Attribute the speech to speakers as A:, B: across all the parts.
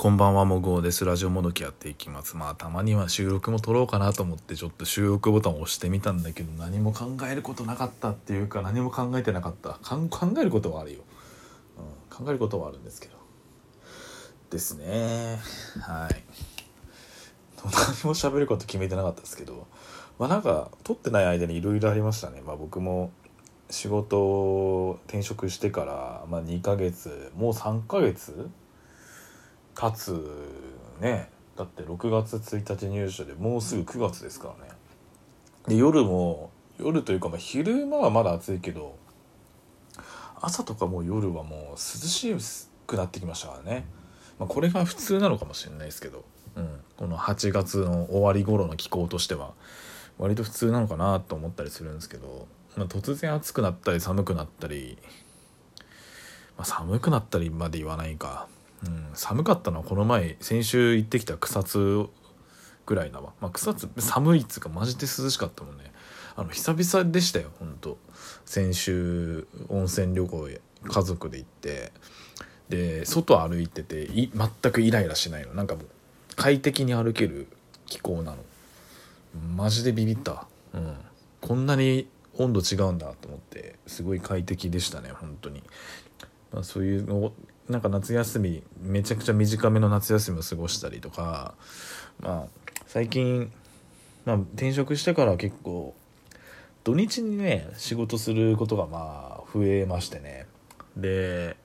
A: こんばんはもごうです。ラジオもどきやっていきます。まあたまには収録も撮ろうかなと思ってちょっと収録ボタンを押してみたんだけど何も考えることなかったっていうか何も考えてなかった。か考えることはあるよ、うん、考えることはあるんですけど。ですね。はい。何も喋ること決めてなかったですけど。まあなんか撮ってない間にいろいろありましたね。まあ僕も仕事を転職してから、まあ、2ヶ月もう3ヶ月経つねだって6月1日入社でもうすぐ9月ですからね。で夜も夜というかまあ昼間はまだ暑いけど朝とかもう夜はもう涼しくなってきましたからね、まあ、これが普通なのかもしれないですけど、うん、この8月の終わり頃の気候としては割と普通なのかなと思ったりするんですけど、まあ、突然暑くなったり寒くなったり、まあ、寒くなったりまで言わないか。うん、寒かったのはこの前先週行ってきた草津ぐらいだわ、まあ、草津寒いっつうかマジで涼しかったもんね。あの久々でしたよほんと。先週温泉旅行へ家族で行って。で外歩いててい全くイライラしないの。なんかもう快適に歩ける気候なの。マジでビビった、うん、こんなに温度違うんだと思ってすごい快適でしたね本当に、まあ、そういうのなんか夏休みめちゃくちゃ短めの夏休みを過ごしたりとかまあ最近、まあ、転職してから結構土日にね仕事することがまあ増えましてね。で、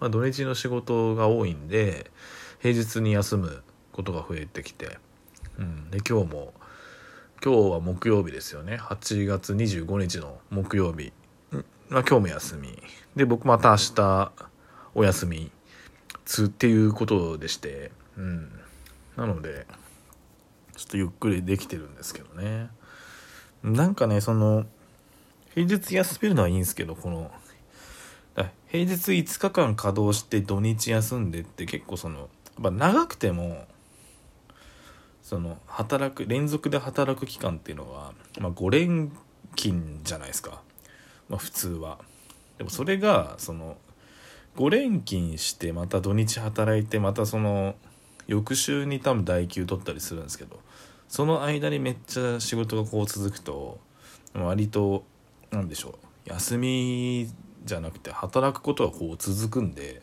A: まあ、土日の仕事が多いんで平日に休むことが増えてきて、うん、で今日も今日は木曜日ですよね。8月25日の木曜日、まあ、今日も休み。で僕また明日お休みつっていうことでして、うん、なのでちょっとゆっくりできてるんですけどね。なんかねその平日休めるのはいいんですけどこの平日5日間稼働して土日休んでって結構そのやっぱ長くてもその働く連続で働く期間っていうのは、まあ、5連勤じゃないですか、まあ、普通は。でもそれがその5連勤してまた土日働いてまたその翌週に多分代休取ったりするんですけどその間にめっちゃ仕事がこう続くと割と何でしょう休みじゃなくて働くことがこう続くんで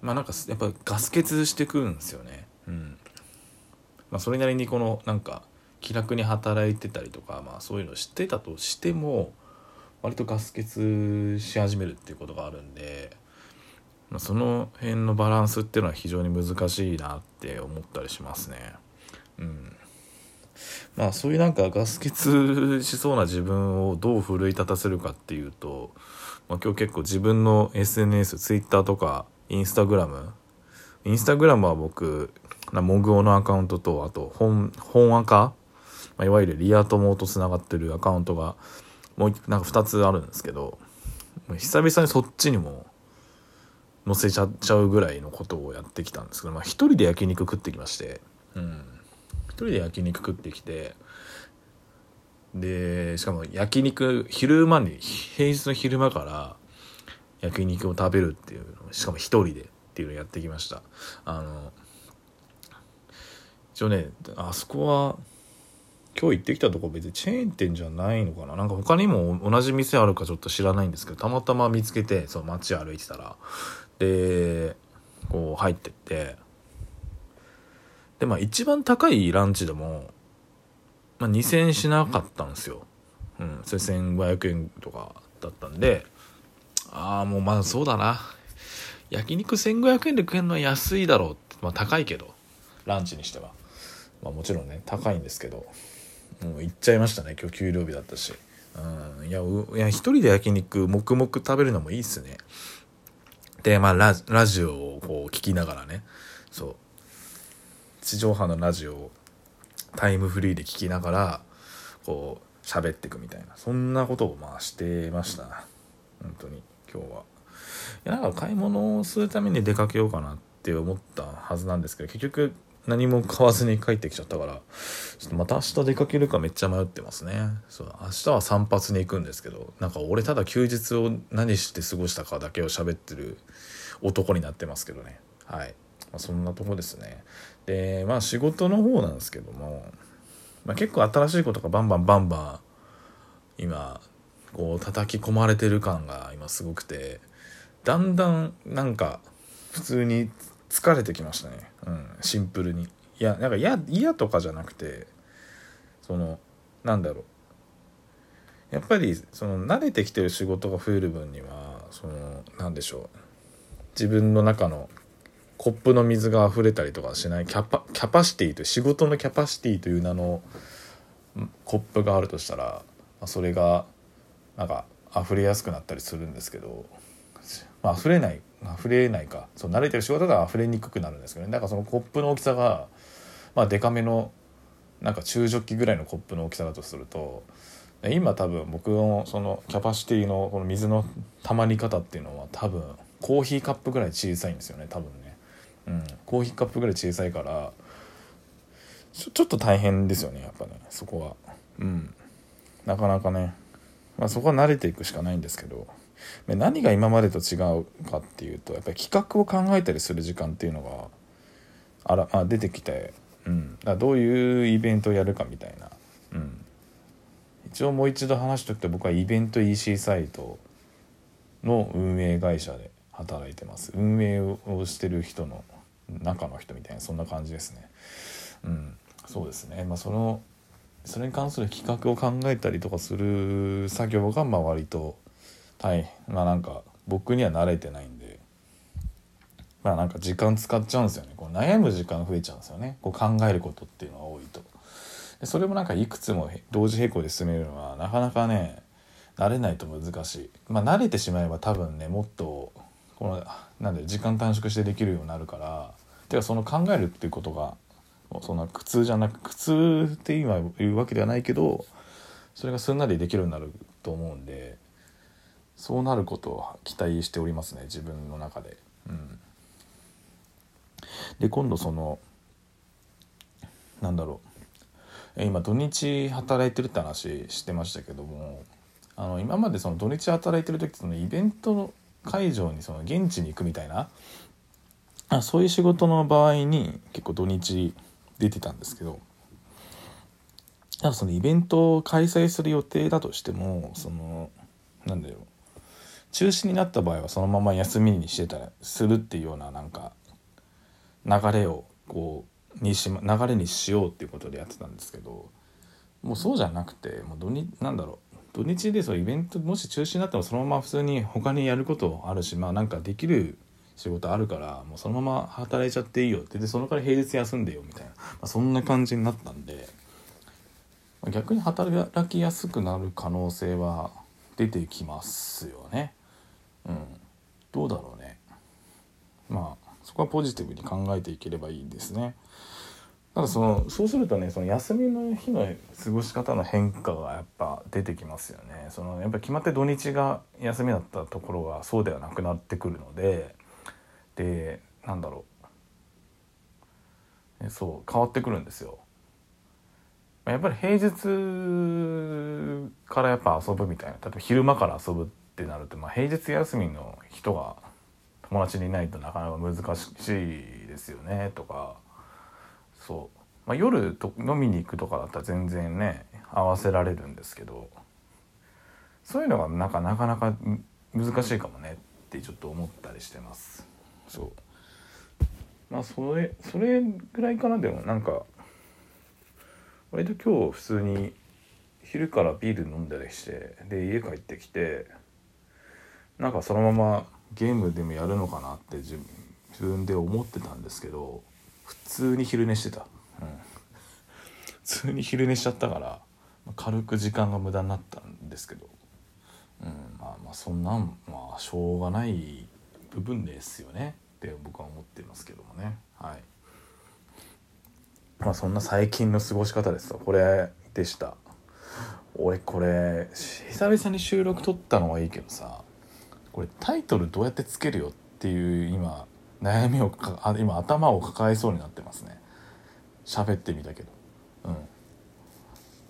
A: まあなんかやっぱガス欠してくるんですよね。うん。まあそれなりにこのなんか気楽に働いてたりとかまあそういうの知ってたとしても割とガス欠し始めるっていうことがあるんで、その辺のバランスっていうのは非常に難しいなって思ったりしますね。うん。まあそういうなんかガス欠しそうな自分をどう奮い立たせるかっていうと、まあ、今日結構自分の SNS、Twitter とか Instagram、インスタグラムは僕、モグオのアカウントと、あと本、本アカ、まあ、いわゆるリア友と繋がってるアカウントがもうなんか2つあるんですけど、久々にそっちにも載せちゃっちゃうぐらいのことをやってきたんですけど、まあ、一人で焼肉食ってきまして、うん、一人で焼肉食ってきてでしかも焼肉昼間に平日の昼間から焼肉を食べるっていうのしかも一人でっていうのをやってきました。あの一応ねあそこは今日行ってきたとこ別にチェーン店じゃないのかな。なんか他にも同じ店あるかちょっと知らないんですけどたまたま見つけてそう街歩いてたらでこう入ってって。でまあ一番高いランチでも、まあ、2000円しなかったんですよ。うんそれ1500円とかだったんでああもうまだそうだな。焼肉1500円で食えるのは安いだろうってまあ高いけどランチにしては。まあもちろんね高いんですけどもう行っちゃいましたね今日給料日だったし。うんいやいや一人で焼肉黙々食べるのもいいっすね。で、まあラ、ラジオをこう聞きながらね、そう、地上波のラジオをタイムフリーで聞きながら、こう、喋っていくみたいな、そんなことをまあしてました。本当に、今日は。いや、なんか買い物をするために出かけようかなって思ったはずなんですけど、結局、何も買わずに帰ってきちゃったから、ちょっとまた明日出かけるかめっちゃ迷ってますね。そう、明日は散髪に行くんですけど、なんか俺ただ休日を何して過ごしたかだけを喋ってる男になってますけどね。はい。まあ、そんなとこですねでまあ仕事の方なんですけども、まあ、結構新しいことがバンバンバンバン今こう叩き込まれてる感が今すごくてだんだんなんか普通に疲れてきましたね、うん、シンプルに。いやなんか嫌とかじゃなくてそのなんだろう。やっぱりその慣れてきてる仕事が増える分にはそのなんでしょう。自分の中のコップの水が溢れたりとかしないキャパキャパシティという仕事のキャパシティという名のコップがあるとしたらそれがなんか溢れやすくなったりするんですけど、まあ、溢れない溢れないか。そう慣れてる仕事だと溢れにくくなるんですけどね。だからそのコップの大きさがまあデカめのなんか中ジョッキぐらいのコップの大きさだとすると今多分僕のそのキャパシティのこの水のたまり方っていうのは多分コーヒーカップぐらい小さいんですよね。多分ね、うん、コーヒーカップぐらい小さいからちょちょっと大変ですよね。やっぱね。そこは。うん。なかなかね、まあ、そこは慣れていくしかないんですけど。何が今までと違うかっていうとやっぱり企画を考えたりする時間っていうのがあらあ出てきて、うん、だどういうイベントをやるかみたいな、うん、一応もう一度話しておくと僕はイベント EC サイトの運営会社で働いてます。運営をしてる人の中の人みたいなそんな感じですね。うん。そうですね。まあそのそれに関する企画を考えたりとかする作業がまあ割と大変まあなんか僕には慣れてないんで。まあなんか時間使っちゃうんですよね。こう悩む時間増えちゃうんですよね。こう考えることっていうのが多いと。で。それもなんかいくつも同時並行で進めるのはなかなかね慣れないと難しい。まあ慣れてしまえば多分ねもっとこのなんで時間短縮してできるようになるからてかその考えるっていうことがそんな苦痛じゃなく苦痛って今言うわけではないけどそれがすんなりできるようになると思うんでそうなることを期待しておりますね自分の中で。うん、で今度そのなんだろう。今土日働いてるって話してましたけどもあの今までその土日働いてる時そのイベント会場にその現地に行くみたいなあそういう仕事の場合に結構土日出てたんですけどだそのイベントを開催する予定だとしてもそのなんだろう。中止になった場合はそのまま休みにしてたらするっていうようななんか流れをこうにし、流れにしようっていうことでやってたんですけどもうそうじゃなくてもう土日なんだろう土日でそうイベントもし中止になってもそのまま普通に他にやることあるしまあなんかできる仕事あるからもうそのまま働いちゃっていいよってでそのから平日休んでよみたいな、まあ、そんな感じになったんで逆に働きやすくなる可能性は出てきますよね。うん、どうだろうね。まあそこはポジティブに考えていければいいですね。ただそのそうするとねその休みの日の過ごし方の変化がやっぱ出てきますよね。そのやっぱ決まって土日が休みだったところがそうではなくなってくるのででなんだろうそう変わってくるんですよ。やっぱり平日からやっぱ遊ぶみたいな例えば昼間から遊ぶってなると、まあ、平日休みの人が友達にいないとなかなか難しいですよねとか。そう、まあ、夜と飲みに行くとかだったら全然ね合わせられるんですけど。そういうのがなんかなかなか難しいかもねってちょっと思ったりしてます。そう。まあそれそれぐらいかなでもなんか割と今日普通に昼からビール飲んだりしてで家帰ってきてなんかそのままゲームでもやるのかなって自分で思ってたんですけど普通に昼寝してた、うん、普通に昼寝しちゃったから軽く時間が無駄になったんですけど、うん、まあまあそんなんまあしょうがない部分ですよね。って僕は思ってますけどもね。はい。まあそんな最近の過ごし方ですこれでした。俺これ久々に収録撮ったのはいいけどさ。これタイトルどうやってつけるよっていう今悩みをか今頭を抱えそうになってますね。喋ってみたけど。うん。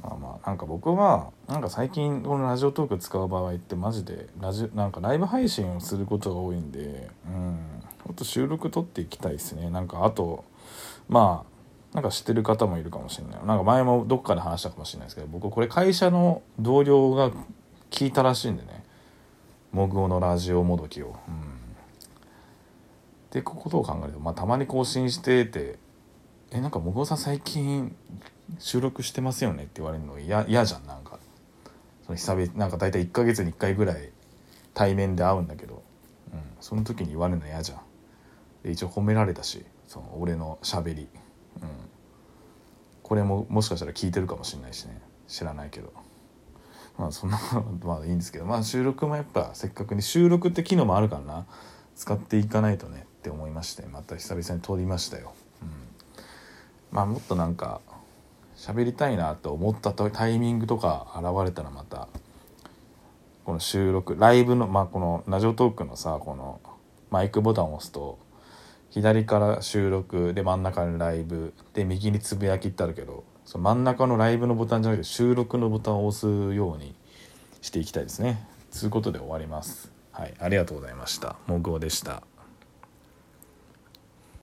A: まあまあなんか僕はなんか最近このラジオトーク使う場合ってマジでラジなんかライブ配信をすることが多いんでうん。もっと収録撮っていきたいですね。なんかあとまあなんか知ってる方もいるかもしれない。なんか前もどっかで話したかもしれないですけど僕これ会社の同僚が聞いたらしいんでね。モグオのラジオもどきを。うん。ってことを考えると、まあ、たまに更新してて「えなんかもぐおさん最近収録してますよね」って言われるの嫌じゃんなんか。その久々なんか大体1ヶ月に1回ぐらい対面で会うんだけど、うん、その時に言われるの嫌じゃん。で一応褒められたしその俺のしゃべり、うん、これももしかしたら聞いてるかもしれないしね。知らないけど。まあそんなまあいいんですけどまあ収録もやっぱせっかくに収録って機能もあるからな。使っていかないとねって思いましてまた久々に撮りましたよ、うん、まあもっとなんか喋りたいなと思ったタイミングとか現れたらまたこの収録ライブのまあこのラジオトークのさこのマイクボタンを押すと左から収録で真ん中にライブで右につぶやきってあるけどその真ん中のライブのボタンじゃなくて収録のボタンを押すようにしていきたいですね。ということで終わります。はい、ありがとうございました。もぐおでした。